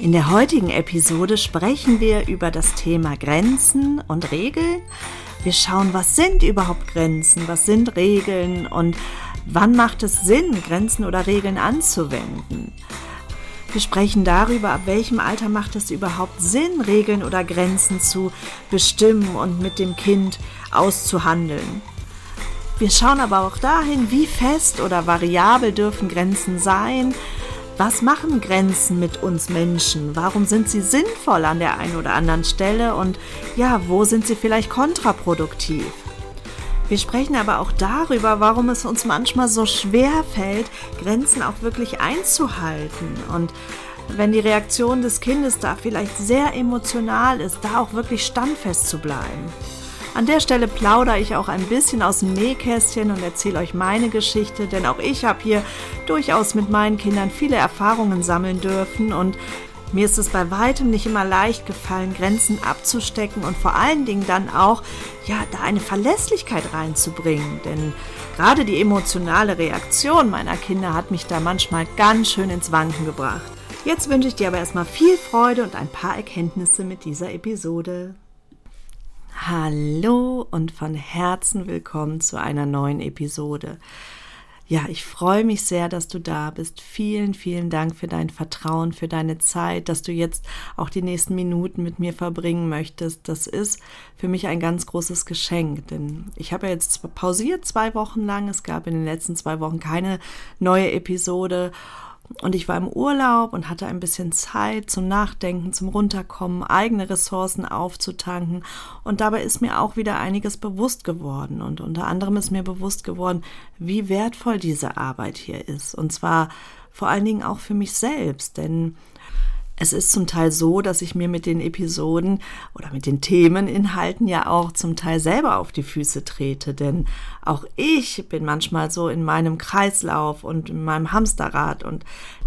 In der heutigen Episode sprechen wir über das Thema Grenzen und Regeln. Wir schauen, was sind überhaupt Grenzen, was sind Regeln und wann macht es Sinn, Grenzen oder Regeln anzuwenden. Wir sprechen darüber, ab welchem Alter macht es überhaupt Sinn, Regeln oder Grenzen zu bestimmen und mit dem Kind auszuhandeln. Wir schauen aber auch dahin, wie fest oder variabel dürfen Grenzen sein, was machen Grenzen mit uns Menschen? Warum sind sie sinnvoll an der einen oder anderen Stelle? Und ja, wo sind sie vielleicht kontraproduktiv? Wir sprechen aber auch darüber, warum es uns manchmal so schwer fällt, Grenzen auch wirklich einzuhalten. Und wenn die Reaktion des Kindes da vielleicht sehr emotional ist, da auch wirklich standfest zu bleiben. An der Stelle plaudere ich auch ein bisschen aus dem Nähkästchen und erzähle euch meine Geschichte, denn auch ich habe hier durchaus mit meinen Kindern viele Erfahrungen sammeln dürfen und mir ist es bei weitem nicht immer leicht gefallen, Grenzen abzustecken und vor allen Dingen dann auch, ja, da eine Verlässlichkeit reinzubringen. Denn gerade die emotionale Reaktion meiner Kinder hat mich da manchmal ganz schön ins Wanken gebracht. Jetzt wünsche ich dir aber erstmal viel Freude und ein paar Erkenntnisse mit dieser Episode. Hallo und von Herzen willkommen zu einer neuen Episode. Ja, ich freue mich sehr, dass du da bist. Vielen, vielen Dank für dein Vertrauen, für deine Zeit, dass du jetzt auch die nächsten Minuten mit mir verbringen möchtest. Das ist für mich ein ganz großes Geschenk, denn ich habe jetzt pausiert zwei Wochen lang. Es gab in den letzten zwei Wochen keine neue Episode und ich war im Urlaub und hatte ein bisschen Zeit zum Nachdenken, zum Runterkommen, eigene Ressourcen aufzutanken. Und dabei ist mir auch wieder einiges bewusst geworden. Und unter anderem ist mir bewusst geworden, wie wertvoll diese Arbeit hier ist. Und zwar vor allen Dingen auch für mich selbst. Denn es ist zum Teil so, dass ich mir mit den Episoden oder mit den Themeninhalten ja auch zum Teil selber auf die Füße trete, denn auch ich bin manchmal so in meinem Kreislauf und in meinem Hamsterrad. Und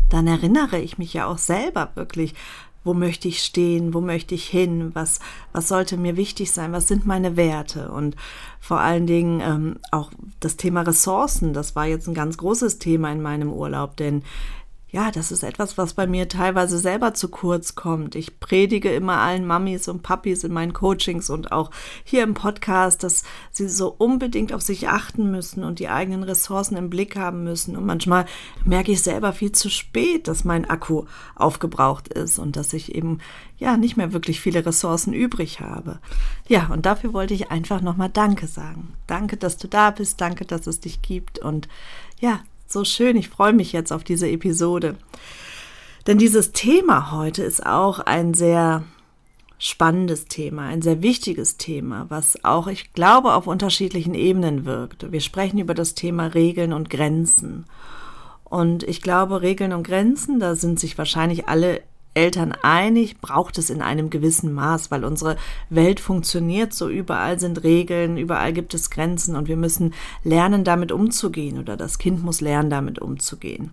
dann erinnere ich mich ja auch selber wirklich, wo möchte ich stehen, wo möchte ich hin, was, was sollte mir wichtig sein, was sind meine Werte. Und vor allen Dingen ähm, auch das Thema Ressourcen, das war jetzt ein ganz großes Thema in meinem Urlaub, denn ja, das ist etwas, was bei mir teilweise selber zu kurz kommt. Ich predige immer allen Mamis und Papis in meinen Coachings und auch hier im Podcast, dass sie so unbedingt auf sich achten müssen und die eigenen Ressourcen im Blick haben müssen. Und manchmal merke ich selber viel zu spät, dass mein Akku aufgebraucht ist und dass ich eben ja nicht mehr wirklich viele Ressourcen übrig habe. Ja, und dafür wollte ich einfach nochmal Danke sagen. Danke, dass du da bist. Danke, dass es dich gibt. Und ja, so schön. Ich freue mich jetzt auf diese Episode. Denn dieses Thema heute ist auch ein sehr spannendes Thema, ein sehr wichtiges Thema, was auch, ich glaube, auf unterschiedlichen Ebenen wirkt. Wir sprechen über das Thema Regeln und Grenzen. Und ich glaube, Regeln und Grenzen, da sind sich wahrscheinlich alle Eltern einig, braucht es in einem gewissen Maß, weil unsere Welt funktioniert so, überall sind Regeln, überall gibt es Grenzen und wir müssen lernen, damit umzugehen oder das Kind muss lernen, damit umzugehen.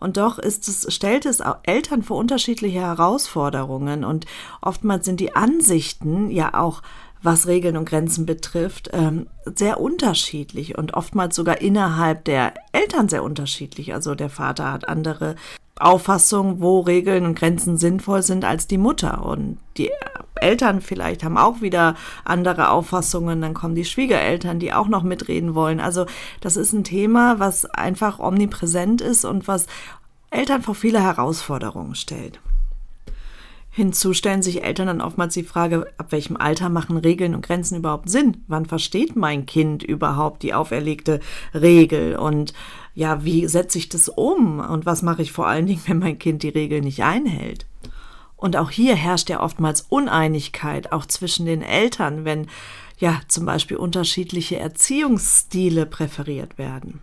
Und doch ist es, stellt es Eltern vor unterschiedliche Herausforderungen und oftmals sind die Ansichten ja auch was Regeln und Grenzen betrifft, ähm, sehr unterschiedlich und oftmals sogar innerhalb der Eltern sehr unterschiedlich. Also der Vater hat andere Auffassung, wo Regeln und Grenzen sinnvoll sind als die Mutter. Und die Eltern vielleicht haben auch wieder andere Auffassungen. Dann kommen die Schwiegereltern, die auch noch mitreden wollen. Also das ist ein Thema, was einfach omnipräsent ist und was Eltern vor viele Herausforderungen stellt. Hinzu stellen sich Eltern dann oftmals die Frage, ab welchem Alter machen Regeln und Grenzen überhaupt Sinn? Wann versteht mein Kind überhaupt die auferlegte Regel? Und ja, wie setze ich das um? Und was mache ich vor allen Dingen, wenn mein Kind die Regel nicht einhält? Und auch hier herrscht ja oftmals Uneinigkeit, auch zwischen den Eltern, wenn ja zum Beispiel unterschiedliche Erziehungsstile präferiert werden.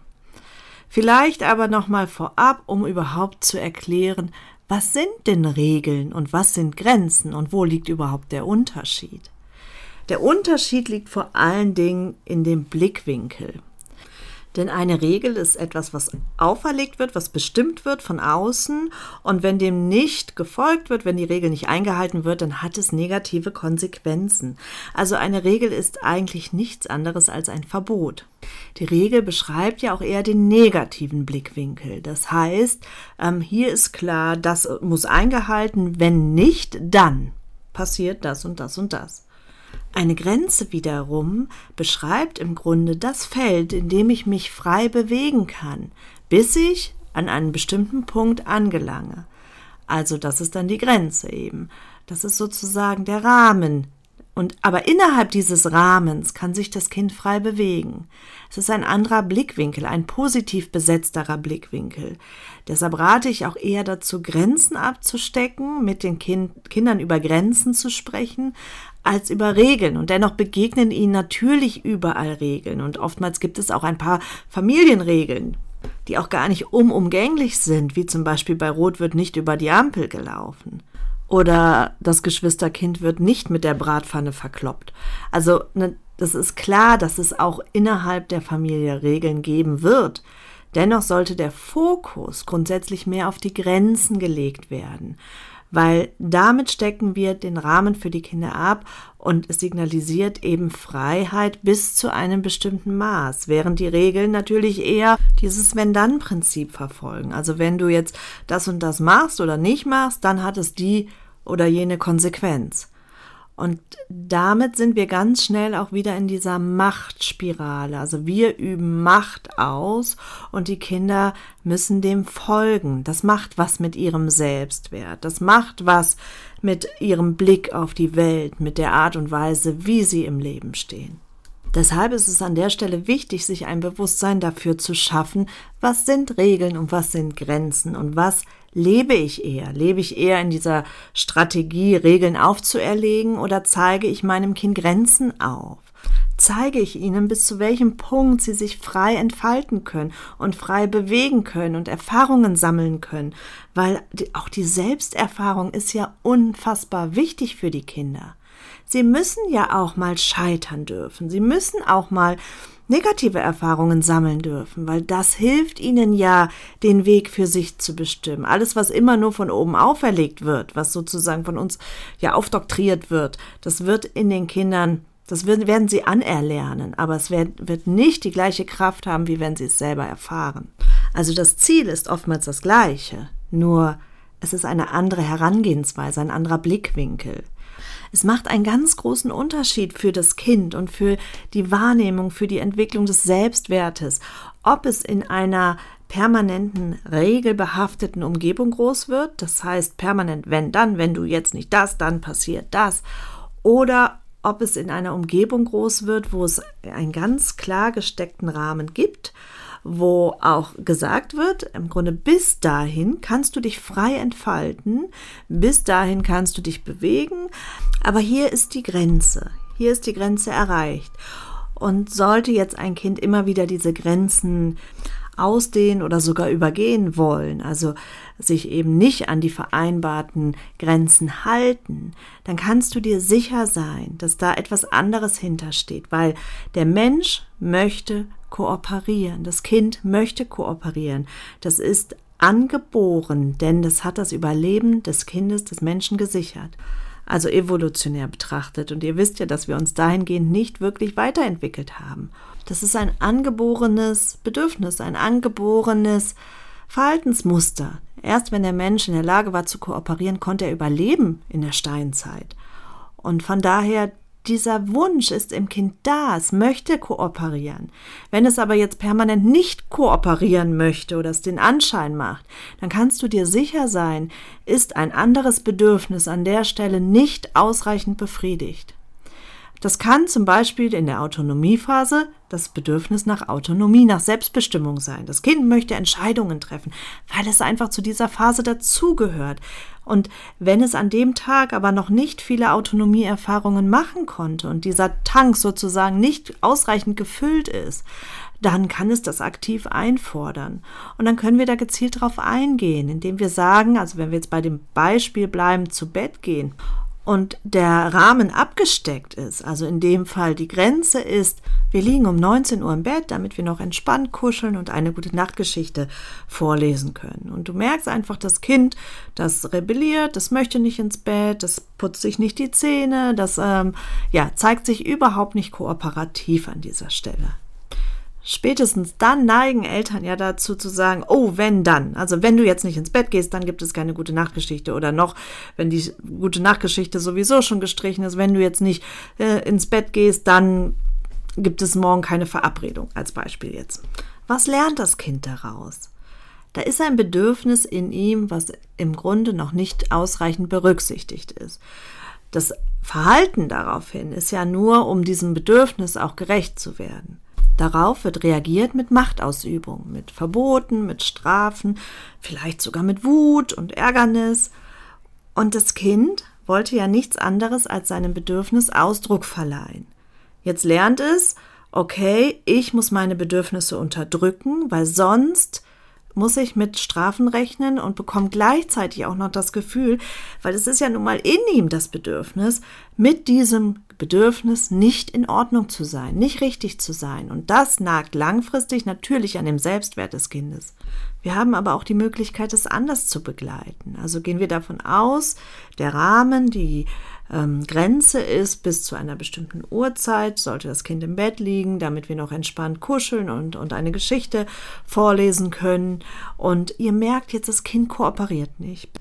Vielleicht aber nochmal vorab, um überhaupt zu erklären, Was sind denn Regeln und was sind Grenzen und wo liegt überhaupt der Unterschied? Der Unterschied liegt vor allen Dingen in dem Blickwinkel. Denn eine Regel ist etwas, was auferlegt wird, was bestimmt wird von außen. Und wenn dem nicht gefolgt wird, wenn die Regel nicht eingehalten wird, dann hat es negative Konsequenzen. Also eine Regel ist eigentlich nichts anderes als ein Verbot. Die Regel beschreibt ja auch eher den negativen Blickwinkel. Das heißt, ähm, hier ist klar, das muss eingehalten. Wenn nicht, dann passiert das und das und das. Eine Grenze wiederum beschreibt im Grunde das Feld, in dem ich mich frei bewegen kann, bis ich an einen bestimmten Punkt angelange. Also das ist dann die Grenze eben. Das ist sozusagen der Rahmen. Und aber innerhalb dieses Rahmens kann sich das Kind frei bewegen. Es ist ein anderer Blickwinkel, ein positiv besetzterer Blickwinkel. Deshalb rate ich auch eher dazu, Grenzen abzustecken, mit den kind Kindern über Grenzen zu sprechen, als über Regeln. Und dennoch begegnen ihnen natürlich überall Regeln. Und oftmals gibt es auch ein paar Familienregeln, die auch gar nicht unumgänglich sind, wie zum Beispiel bei Rot wird nicht über die Ampel gelaufen. Oder das Geschwisterkind wird nicht mit der Bratpfanne verkloppt. Also ne, das ist klar, dass es auch innerhalb der Familie Regeln geben wird. Dennoch sollte der Fokus grundsätzlich mehr auf die Grenzen gelegt werden weil damit stecken wir den Rahmen für die Kinder ab und es signalisiert eben Freiheit bis zu einem bestimmten Maß, während die Regeln natürlich eher dieses Wenn-Dann-Prinzip verfolgen. Also wenn du jetzt das und das machst oder nicht machst, dann hat es die oder jene Konsequenz. Und damit sind wir ganz schnell auch wieder in dieser Machtspirale. Also wir üben Macht aus und die Kinder müssen dem folgen. Das macht was mit ihrem Selbstwert. Das macht was mit ihrem Blick auf die Welt, mit der Art und Weise, wie sie im Leben stehen. Deshalb ist es an der Stelle wichtig, sich ein Bewusstsein dafür zu schaffen, was sind Regeln und was sind Grenzen und was lebe ich eher? Lebe ich eher in dieser Strategie, Regeln aufzuerlegen oder zeige ich meinem Kind Grenzen auf? Zeige ich ihnen, bis zu welchem Punkt sie sich frei entfalten können und frei bewegen können und Erfahrungen sammeln können, weil auch die Selbsterfahrung ist ja unfassbar wichtig für die Kinder. Sie müssen ja auch mal scheitern dürfen. Sie müssen auch mal negative Erfahrungen sammeln dürfen, weil das hilft ihnen ja, den Weg für sich zu bestimmen. Alles, was immer nur von oben auferlegt wird, was sozusagen von uns ja aufdoktriert wird, das wird in den Kindern, das werden sie anerlernen, aber es wird, nicht die gleiche Kraft haben, wie wenn sie es selber erfahren. Also das Ziel ist oftmals das gleiche, nur es ist eine andere Herangehensweise, ein anderer Blickwinkel. Es macht einen ganz großen Unterschied für das Kind und für die Wahrnehmung, für die Entwicklung des Selbstwertes, ob es in einer permanenten, regelbehafteten Umgebung groß wird, das heißt permanent, wenn dann, wenn du jetzt nicht das, dann passiert das, oder ob es in einer Umgebung groß wird, wo es einen ganz klar gesteckten Rahmen gibt wo auch gesagt wird, im Grunde bis dahin kannst du dich frei entfalten, bis dahin kannst du dich bewegen, aber hier ist die Grenze, hier ist die Grenze erreicht. Und sollte jetzt ein Kind immer wieder diese Grenzen ausdehnen oder sogar übergehen wollen, also sich eben nicht an die vereinbarten Grenzen halten, dann kannst du dir sicher sein, dass da etwas anderes hintersteht, weil der Mensch möchte kooperieren. Das Kind möchte kooperieren. Das ist angeboren, denn das hat das Überleben des Kindes, des Menschen gesichert. Also evolutionär betrachtet. Und ihr wisst ja, dass wir uns dahingehend nicht wirklich weiterentwickelt haben. Das ist ein angeborenes Bedürfnis, ein angeborenes Verhaltensmuster. Erst wenn der Mensch in der Lage war zu kooperieren, konnte er überleben in der Steinzeit. Und von daher dieser Wunsch ist im Kind da, es möchte kooperieren. Wenn es aber jetzt permanent nicht kooperieren möchte oder es den Anschein macht, dann kannst du dir sicher sein, ist ein anderes Bedürfnis an der Stelle nicht ausreichend befriedigt. Das kann zum Beispiel in der Autonomiephase das Bedürfnis nach Autonomie, nach Selbstbestimmung sein. Das Kind möchte Entscheidungen treffen, weil es einfach zu dieser Phase dazugehört. Und wenn es an dem Tag aber noch nicht viele Autonomieerfahrungen machen konnte und dieser Tank sozusagen nicht ausreichend gefüllt ist, dann kann es das aktiv einfordern. Und dann können wir da gezielt drauf eingehen, indem wir sagen, also wenn wir jetzt bei dem Beispiel bleiben, zu Bett gehen und der Rahmen abgesteckt ist, also in dem Fall die Grenze ist, wir liegen um 19 Uhr im Bett, damit wir noch entspannt kuscheln und eine gute Nachtgeschichte vorlesen können. Und du merkst einfach, das Kind, das rebelliert, das möchte nicht ins Bett, das putzt sich nicht die Zähne, das ähm, ja, zeigt sich überhaupt nicht kooperativ an dieser Stelle. Spätestens dann neigen Eltern ja dazu zu sagen, oh, wenn dann. Also wenn du jetzt nicht ins Bett gehst, dann gibt es keine gute Nachtgeschichte. Oder noch, wenn die gute Nachtgeschichte sowieso schon gestrichen ist, wenn du jetzt nicht äh, ins Bett gehst, dann gibt es morgen keine Verabredung, als Beispiel jetzt. Was lernt das Kind daraus? Da ist ein Bedürfnis in ihm, was im Grunde noch nicht ausreichend berücksichtigt ist. Das Verhalten daraufhin ist ja nur, um diesem Bedürfnis auch gerecht zu werden. Darauf wird reagiert mit Machtausübung, mit Verboten, mit Strafen, vielleicht sogar mit Wut und Ärgernis. Und das Kind wollte ja nichts anderes als seinem Bedürfnis Ausdruck verleihen. Jetzt lernt es, okay, ich muss meine Bedürfnisse unterdrücken, weil sonst muss ich mit Strafen rechnen und bekomme gleichzeitig auch noch das Gefühl, weil es ist ja nun mal in ihm das Bedürfnis, mit diesem Bedürfnis nicht in Ordnung zu sein, nicht richtig zu sein. Und das nagt langfristig natürlich an dem Selbstwert des Kindes. Wir haben aber auch die Möglichkeit, es anders zu begleiten. Also gehen wir davon aus, der Rahmen, die ähm, Grenze ist, bis zu einer bestimmten Uhrzeit sollte das Kind im Bett liegen, damit wir noch entspannt kuscheln und, und eine Geschichte vorlesen können. Und ihr merkt jetzt, das Kind kooperiert nicht.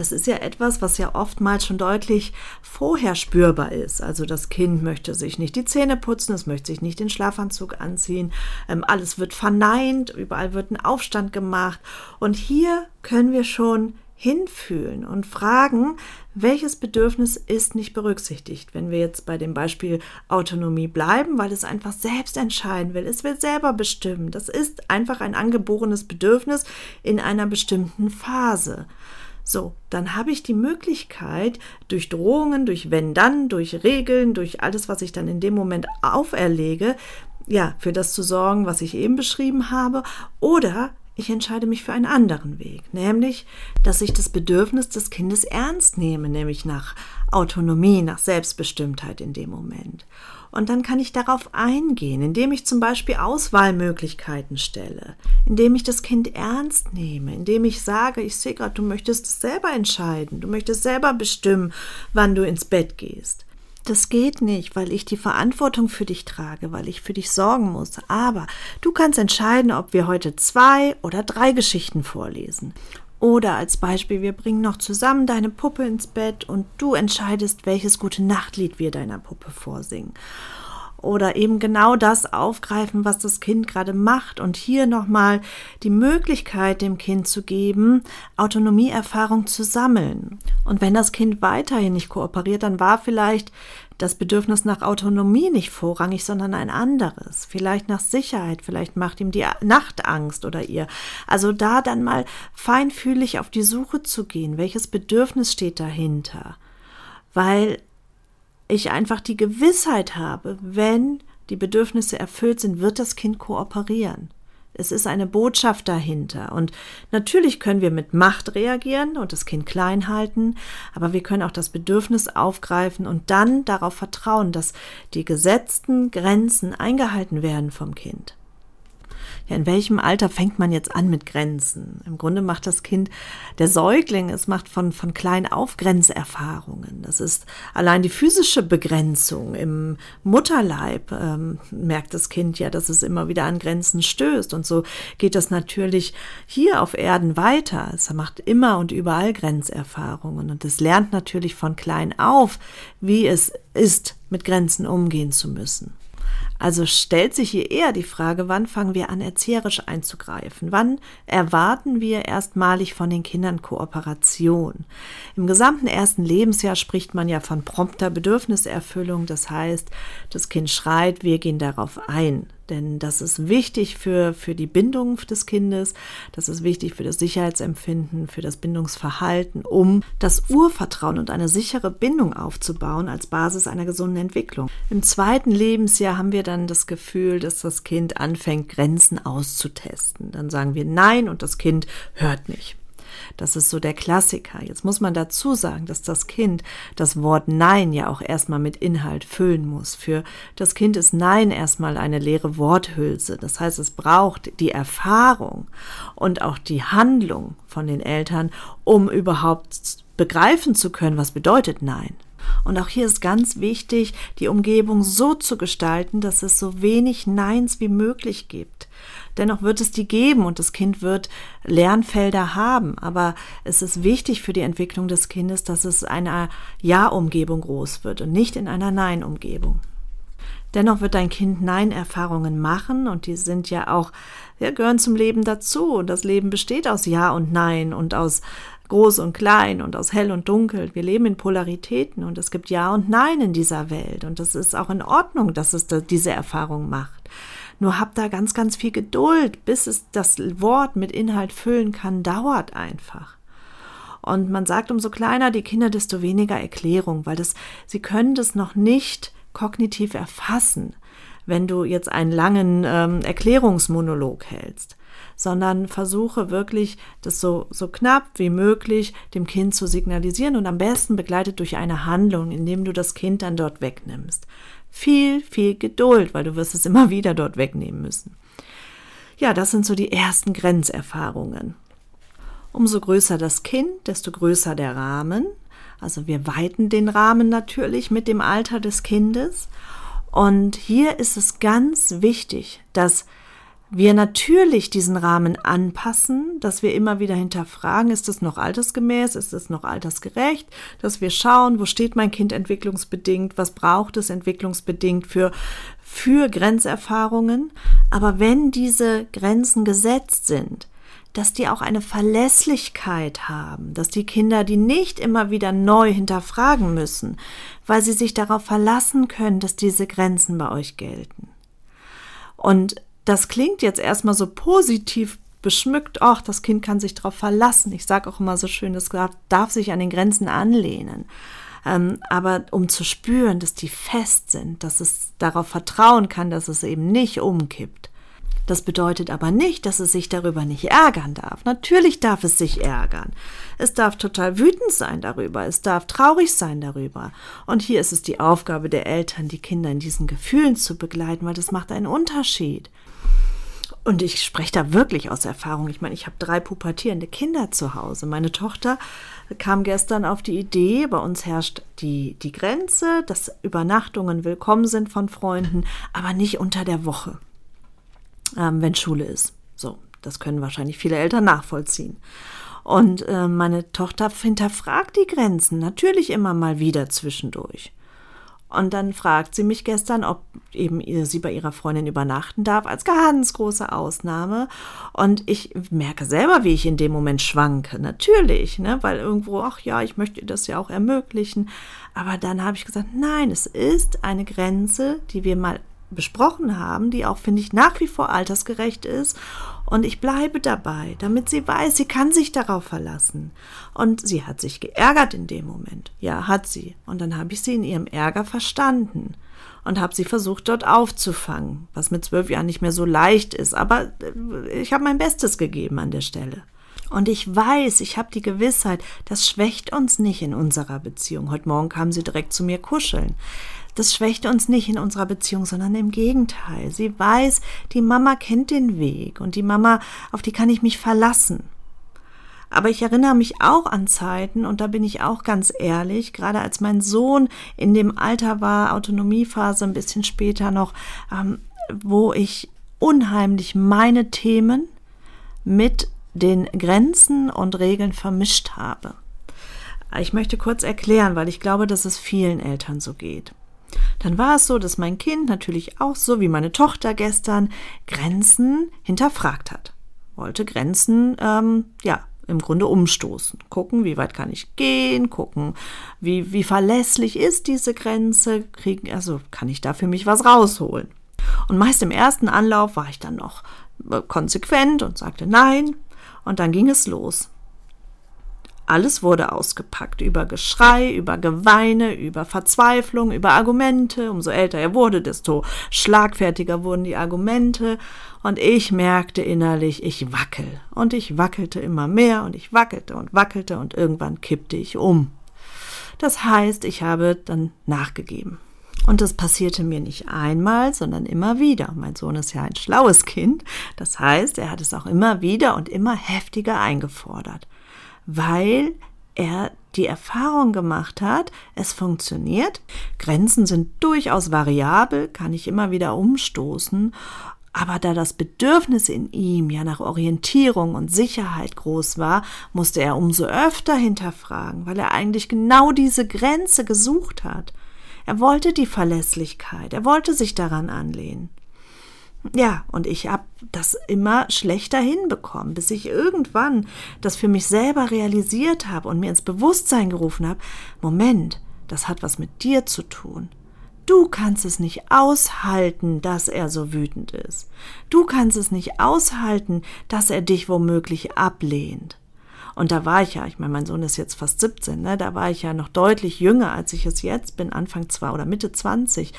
Das ist ja etwas, was ja oftmals schon deutlich vorher spürbar ist. Also das Kind möchte sich nicht die Zähne putzen, es möchte sich nicht den Schlafanzug anziehen, ähm, alles wird verneint, überall wird ein Aufstand gemacht. Und hier können wir schon hinfühlen und fragen, welches Bedürfnis ist nicht berücksichtigt. Wenn wir jetzt bei dem Beispiel Autonomie bleiben, weil es einfach selbst entscheiden will, es will selber bestimmen. Das ist einfach ein angeborenes Bedürfnis in einer bestimmten Phase. So, dann habe ich die Möglichkeit, durch Drohungen, durch Wenn dann, durch Regeln, durch alles, was ich dann in dem Moment auferlege, ja, für das zu sorgen, was ich eben beschrieben habe, oder ich entscheide mich für einen anderen Weg, nämlich, dass ich das Bedürfnis des Kindes ernst nehme, nämlich nach Autonomie, nach Selbstbestimmtheit in dem Moment. Und dann kann ich darauf eingehen, indem ich zum Beispiel Auswahlmöglichkeiten stelle, indem ich das Kind ernst nehme, indem ich sage, ich sehe gerade, du möchtest es selber entscheiden, du möchtest selber bestimmen, wann du ins Bett gehst. Das geht nicht, weil ich die Verantwortung für dich trage, weil ich für dich sorgen muss. Aber du kannst entscheiden, ob wir heute zwei oder drei Geschichten vorlesen. Oder als Beispiel, wir bringen noch zusammen deine Puppe ins Bett und du entscheidest, welches gute Nachtlied wir deiner Puppe vorsingen oder eben genau das aufgreifen, was das Kind gerade macht und hier nochmal die Möglichkeit dem Kind zu geben, Autonomieerfahrung zu sammeln. Und wenn das Kind weiterhin nicht kooperiert, dann war vielleicht das Bedürfnis nach Autonomie nicht vorrangig, sondern ein anderes. Vielleicht nach Sicherheit, vielleicht macht ihm die Nacht Angst oder ihr. Also da dann mal feinfühlig auf die Suche zu gehen, welches Bedürfnis steht dahinter. Weil ich einfach die Gewissheit habe, wenn die Bedürfnisse erfüllt sind, wird das Kind kooperieren. Es ist eine Botschaft dahinter. Und natürlich können wir mit Macht reagieren und das Kind klein halten, aber wir können auch das Bedürfnis aufgreifen und dann darauf vertrauen, dass die gesetzten Grenzen eingehalten werden vom Kind ja, in welchem Alter fängt man jetzt an mit Grenzen? Im Grunde macht das Kind, der Säugling, es macht von, von klein auf Grenzerfahrungen. Das ist allein die physische Begrenzung im Mutterleib, ähm, merkt das Kind ja, dass es immer wieder an Grenzen stößt. Und so geht das natürlich hier auf Erden weiter. Es macht immer und überall Grenzerfahrungen. Und es lernt natürlich von klein auf, wie es ist, mit Grenzen umgehen zu müssen. Also stellt sich hier eher die Frage, wann fangen wir an, erzieherisch einzugreifen? Wann erwarten wir erstmalig von den Kindern Kooperation? Im gesamten ersten Lebensjahr spricht man ja von prompter Bedürfniserfüllung. Das heißt, das Kind schreit, wir gehen darauf ein. Denn das ist wichtig für, für die Bindung des Kindes, das ist wichtig für das Sicherheitsempfinden, für das Bindungsverhalten, um das Urvertrauen und eine sichere Bindung aufzubauen als Basis einer gesunden Entwicklung. Im zweiten Lebensjahr haben wir dann das Gefühl, dass das Kind anfängt, Grenzen auszutesten. Dann sagen wir Nein und das Kind hört nicht. Das ist so der Klassiker. Jetzt muss man dazu sagen, dass das Kind das Wort Nein ja auch erstmal mit Inhalt füllen muss. Für das Kind ist Nein erstmal eine leere Worthülse. Das heißt, es braucht die Erfahrung und auch die Handlung von den Eltern, um überhaupt begreifen zu können, was bedeutet Nein. Und auch hier ist ganz wichtig, die Umgebung so zu gestalten, dass es so wenig Neins wie möglich gibt. Dennoch wird es die geben und das Kind wird Lernfelder haben. Aber es ist wichtig für die Entwicklung des Kindes, dass es in einer Ja-Umgebung groß wird und nicht in einer Nein-Umgebung. Dennoch wird dein Kind Nein-Erfahrungen machen und die sind ja auch, ja, gehören zum Leben dazu. Und das Leben besteht aus Ja und Nein und aus groß und klein und aus hell und dunkel. Wir leben in Polaritäten und es gibt Ja und Nein in dieser Welt. Und es ist auch in Ordnung, dass es diese Erfahrung macht. Nur habt da ganz, ganz viel Geduld, bis es das Wort mit Inhalt füllen kann, dauert einfach. Und man sagt, umso kleiner die Kinder, desto weniger Erklärung, weil das, sie können das noch nicht kognitiv erfassen, wenn du jetzt einen langen ähm, Erklärungsmonolog hältst, sondern versuche wirklich, das so, so knapp wie möglich dem Kind zu signalisieren und am besten begleitet durch eine Handlung, indem du das Kind dann dort wegnimmst viel, viel Geduld, weil du wirst es immer wieder dort wegnehmen müssen. Ja, das sind so die ersten Grenzerfahrungen. Umso größer das Kind, desto größer der Rahmen. Also wir weiten den Rahmen natürlich mit dem Alter des Kindes. Und hier ist es ganz wichtig, dass wir natürlich diesen Rahmen anpassen, dass wir immer wieder hinterfragen, ist es noch altersgemäß, ist es noch altersgerecht, dass wir schauen, wo steht mein Kind entwicklungsbedingt, was braucht es entwicklungsbedingt für, für Grenzerfahrungen. Aber wenn diese Grenzen gesetzt sind, dass die auch eine Verlässlichkeit haben, dass die Kinder die nicht immer wieder neu hinterfragen müssen, weil sie sich darauf verlassen können, dass diese Grenzen bei euch gelten. Und das klingt jetzt erstmal so positiv beschmückt, ach, das Kind kann sich darauf verlassen. Ich sage auch immer so schön, das darf, sich an den Grenzen anlehnen. Ähm, aber um zu spüren, dass die fest sind, dass es darauf vertrauen kann, dass es eben nicht umkippt. Das bedeutet aber nicht, dass es sich darüber nicht ärgern darf. Natürlich darf es sich ärgern. Es darf total wütend sein darüber. Es darf traurig sein darüber. Und hier ist es die Aufgabe der Eltern, die Kinder in diesen Gefühlen zu begleiten, weil das macht einen Unterschied. Und ich spreche da wirklich aus Erfahrung. Ich meine, ich habe drei pubertierende Kinder zu Hause. Meine Tochter kam gestern auf die Idee, bei uns herrscht die, die Grenze, dass Übernachtungen willkommen sind von Freunden, aber nicht unter der Woche, ähm, wenn Schule ist. So, das können wahrscheinlich viele Eltern nachvollziehen. Und äh, meine Tochter hinterfragt die Grenzen natürlich immer mal wieder zwischendurch. Und dann fragt sie mich gestern, ob eben sie bei ihrer Freundin übernachten darf, als ganz große Ausnahme. Und ich merke selber, wie ich in dem Moment schwanke. Natürlich, ne? weil irgendwo, ach ja, ich möchte das ja auch ermöglichen. Aber dann habe ich gesagt, nein, es ist eine Grenze, die wir mal besprochen haben, die auch, finde ich, nach wie vor altersgerecht ist. Und ich bleibe dabei, damit sie weiß, sie kann sich darauf verlassen. Und sie hat sich geärgert in dem Moment. Ja, hat sie. Und dann habe ich sie in ihrem Ärger verstanden und habe sie versucht, dort aufzufangen, was mit zwölf Jahren nicht mehr so leicht ist. Aber äh, ich habe mein Bestes gegeben an der Stelle. Und ich weiß, ich habe die Gewissheit, das schwächt uns nicht in unserer Beziehung. Heute Morgen kam sie direkt zu mir kuscheln das schwächt uns nicht in unserer Beziehung, sondern im Gegenteil. Sie weiß, die Mama kennt den Weg und die Mama, auf die kann ich mich verlassen. Aber ich erinnere mich auch an Zeiten, und da bin ich auch ganz ehrlich, gerade als mein Sohn in dem Alter war, Autonomiephase ein bisschen später noch, ähm, wo ich unheimlich meine Themen mit den Grenzen und Regeln vermischt habe. Ich möchte kurz erklären, weil ich glaube, dass es vielen Eltern so geht. Dann war es so, dass mein Kind natürlich auch so wie meine Tochter gestern Grenzen hinterfragt hat. Wollte Grenzen, ähm, ja, im Grunde umstoßen. Gucken, wie weit kann ich gehen, gucken, wie, wie verlässlich ist diese Grenze, kriegen, also kann ich da für mich was rausholen. Und meist im ersten Anlauf war ich dann noch konsequent und sagte nein, und dann ging es los. Alles wurde ausgepackt, über Geschrei, über Geweine, über Verzweiflung, über Argumente. Umso älter er wurde, desto schlagfertiger wurden die Argumente. Und ich merkte innerlich, ich wackel. Und ich wackelte immer mehr und ich wackelte und wackelte und irgendwann kippte ich um. Das heißt, ich habe dann nachgegeben. Und das passierte mir nicht einmal, sondern immer wieder. Mein Sohn ist ja ein schlaues Kind. Das heißt, er hat es auch immer wieder und immer heftiger eingefordert weil er die Erfahrung gemacht hat, es funktioniert. Grenzen sind durchaus variabel, kann ich immer wieder umstoßen. Aber da das Bedürfnis in ihm ja nach Orientierung und Sicherheit groß war, musste er umso öfter hinterfragen, weil er eigentlich genau diese Grenze gesucht hat. Er wollte die Verlässlichkeit, er wollte sich daran anlehnen. Ja, und ich habe das immer schlechter hinbekommen, bis ich irgendwann das für mich selber realisiert habe und mir ins Bewusstsein gerufen habe, Moment, das hat was mit dir zu tun. Du kannst es nicht aushalten, dass er so wütend ist. Du kannst es nicht aushalten, dass er dich womöglich ablehnt. Und da war ich ja, ich meine, mein Sohn ist jetzt fast 17, ne? da war ich ja noch deutlich jünger, als ich es jetzt bin, Anfang zwei oder Mitte 20.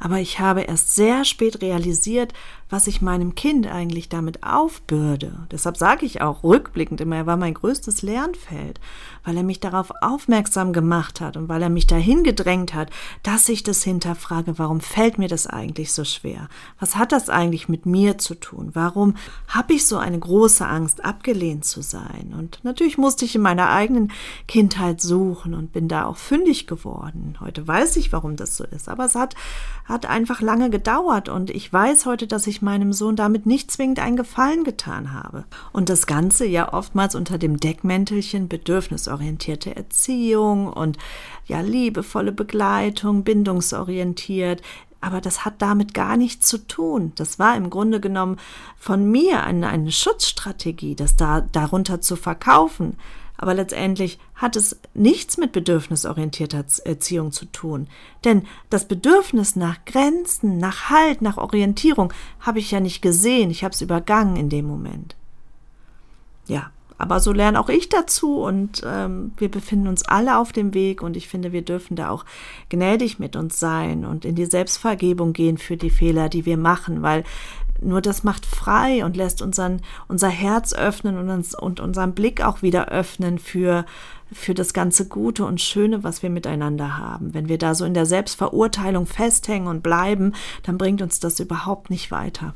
Aber ich habe erst sehr spät realisiert, was ich meinem Kind eigentlich damit aufbürde. Deshalb sage ich auch rückblickend immer, er war mein größtes Lernfeld, weil er mich darauf aufmerksam gemacht hat und weil er mich dahin gedrängt hat, dass ich das hinterfrage, warum fällt mir das eigentlich so schwer? Was hat das eigentlich mit mir zu tun? Warum habe ich so eine große Angst, abgelehnt zu sein? Und natürlich musste ich in meiner eigenen Kindheit suchen und bin da auch fündig geworden. Heute weiß ich, warum das so ist, aber es hat, hat einfach lange gedauert und ich weiß heute, dass ich meinem Sohn damit nicht zwingend einen Gefallen getan habe. Und das Ganze ja oftmals unter dem Deckmäntelchen bedürfnisorientierte Erziehung und ja liebevolle Begleitung, bindungsorientiert, aber das hat damit gar nichts zu tun. Das war im Grunde genommen von mir eine, eine Schutzstrategie, das da darunter zu verkaufen. Aber letztendlich hat es nichts mit bedürfnisorientierter Erziehung zu tun. Denn das Bedürfnis nach Grenzen, nach Halt, nach Orientierung habe ich ja nicht gesehen. Ich habe es übergangen in dem Moment. Ja, aber so lerne auch ich dazu und ähm, wir befinden uns alle auf dem Weg und ich finde, wir dürfen da auch gnädig mit uns sein und in die Selbstvergebung gehen für die Fehler, die wir machen, weil nur das macht frei und lässt unseren, unser Herz öffnen und, uns, und unseren Blick auch wieder öffnen für, für das ganze Gute und Schöne, was wir miteinander haben. Wenn wir da so in der Selbstverurteilung festhängen und bleiben, dann bringt uns das überhaupt nicht weiter.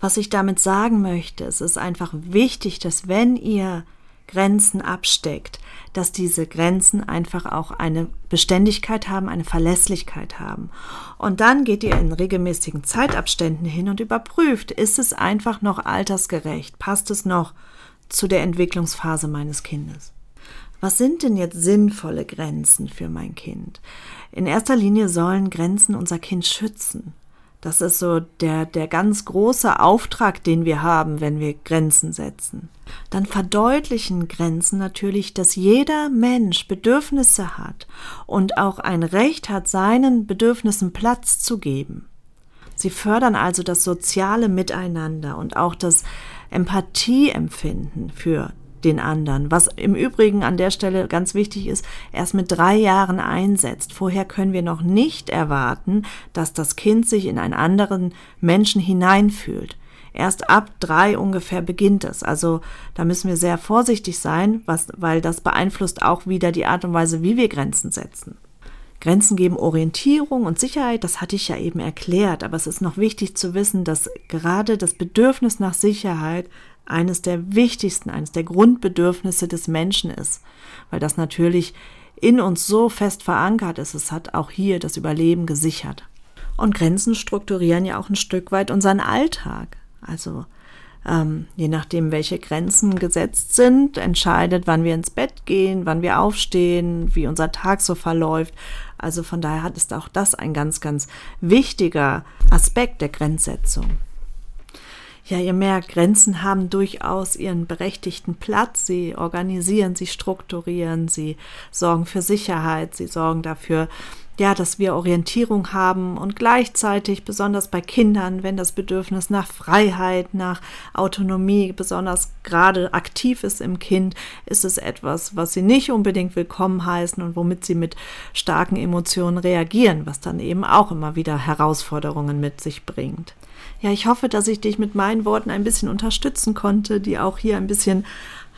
Was ich damit sagen möchte, es ist einfach wichtig, dass wenn ihr Grenzen absteckt, dass diese Grenzen einfach auch eine Beständigkeit haben, eine Verlässlichkeit haben. Und dann geht ihr in regelmäßigen Zeitabständen hin und überprüft, ist es einfach noch altersgerecht, passt es noch zu der Entwicklungsphase meines Kindes. Was sind denn jetzt sinnvolle Grenzen für mein Kind? In erster Linie sollen Grenzen unser Kind schützen. Das ist so der, der ganz große Auftrag, den wir haben, wenn wir Grenzen setzen. Dann verdeutlichen Grenzen natürlich, dass jeder Mensch Bedürfnisse hat und auch ein Recht hat, seinen Bedürfnissen Platz zu geben. Sie fördern also das soziale Miteinander und auch das Empathieempfinden für den anderen. Was im Übrigen an der Stelle ganz wichtig ist, erst mit drei Jahren einsetzt. Vorher können wir noch nicht erwarten, dass das Kind sich in einen anderen Menschen hineinfühlt. Erst ab drei ungefähr beginnt es. Also da müssen wir sehr vorsichtig sein, was, weil das beeinflusst auch wieder die Art und Weise, wie wir Grenzen setzen. Grenzen geben Orientierung und Sicherheit, das hatte ich ja eben erklärt, aber es ist noch wichtig zu wissen, dass gerade das Bedürfnis nach Sicherheit eines der wichtigsten, eines der Grundbedürfnisse des Menschen ist, weil das natürlich in uns so fest verankert ist. Es hat auch hier das Überleben gesichert. Und Grenzen strukturieren ja auch ein Stück weit unseren Alltag. Also ähm, je nachdem, welche Grenzen gesetzt sind, entscheidet, wann wir ins Bett gehen, wann wir aufstehen, wie unser Tag so verläuft. Also von daher ist auch das ein ganz, ganz wichtiger Aspekt der Grenzsetzung. Ja, ihr merkt, Grenzen haben durchaus ihren berechtigten Platz. Sie organisieren, sie strukturieren, sie sorgen für Sicherheit, sie sorgen dafür, ja, dass wir Orientierung haben und gleichzeitig, besonders bei Kindern, wenn das Bedürfnis nach Freiheit, nach Autonomie besonders gerade aktiv ist im Kind, ist es etwas, was sie nicht unbedingt willkommen heißen und womit sie mit starken Emotionen reagieren, was dann eben auch immer wieder Herausforderungen mit sich bringt. Ja, ich hoffe, dass ich dich mit meinen Worten ein bisschen unterstützen konnte, die auch hier ein bisschen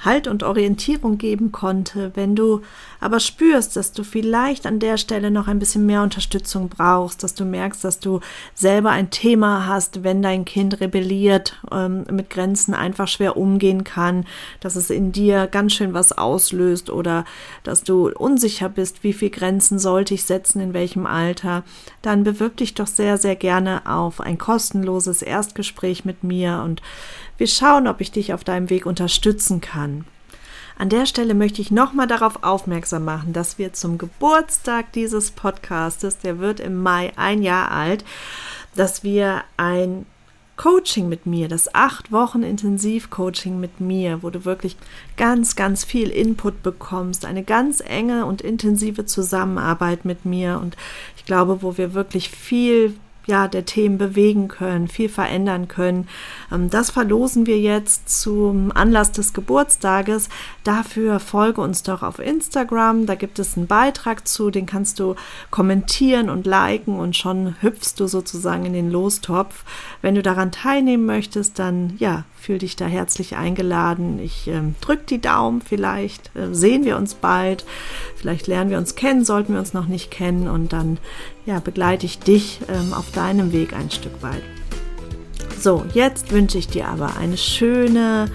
Halt und Orientierung geben konnte. Wenn du aber spürst, dass du vielleicht an der Stelle noch ein bisschen mehr Unterstützung brauchst, dass du merkst, dass du selber ein Thema hast, wenn dein Kind rebelliert, ähm, mit Grenzen einfach schwer umgehen kann, dass es in dir ganz schön was auslöst oder dass du unsicher bist, wie viel Grenzen sollte ich setzen, in welchem Alter, dann bewirb dich doch sehr, sehr gerne auf ein kostenloses Erstgespräch mit mir und wir schauen, ob ich dich auf deinem Weg unterstützen kann. An der Stelle möchte ich nochmal darauf aufmerksam machen, dass wir zum Geburtstag dieses Podcastes, der wird im Mai ein Jahr alt, dass wir ein Coaching mit mir, das acht Wochen Intensiv-Coaching mit mir, wo du wirklich ganz, ganz viel Input bekommst, eine ganz enge und intensive Zusammenarbeit mit mir und ich glaube, wo wir wirklich viel ja, der Themen bewegen können, viel verändern können. Ähm, das verlosen wir jetzt zum Anlass des Geburtstages. Dafür folge uns doch auf Instagram. Da gibt es einen Beitrag zu, den kannst du kommentieren und liken und schon hüpfst du sozusagen in den Lostopf. Wenn du daran teilnehmen möchtest, dann ja, fühl dich da herzlich eingeladen. Ich ähm, drück die Daumen, vielleicht äh, sehen wir uns bald, vielleicht lernen wir uns kennen, sollten wir uns noch nicht kennen und dann ja, begleite ich dich ähm, auf deinem Weg ein Stück weit. So, jetzt wünsche ich dir aber eine schöne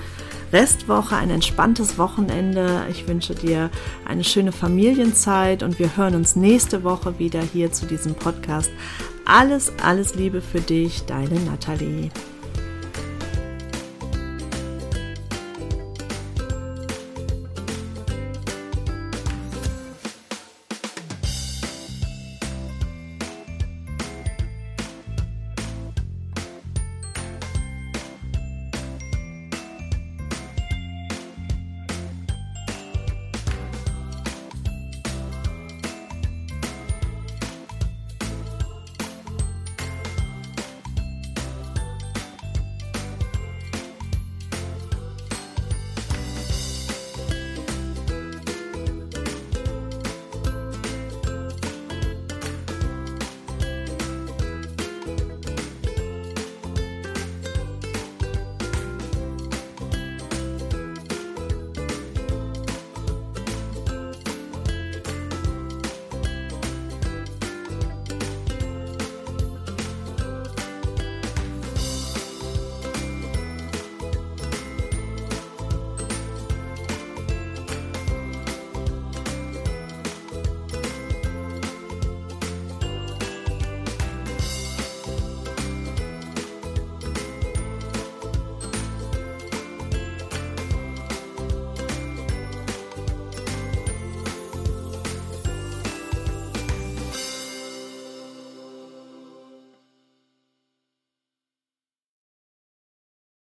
Restwoche, ein entspanntes Wochenende. Ich wünsche dir eine schöne Familienzeit und wir hören uns nächste Woche wieder hier zu diesem Podcast. Alles, alles Liebe für dich, deine Nathalie.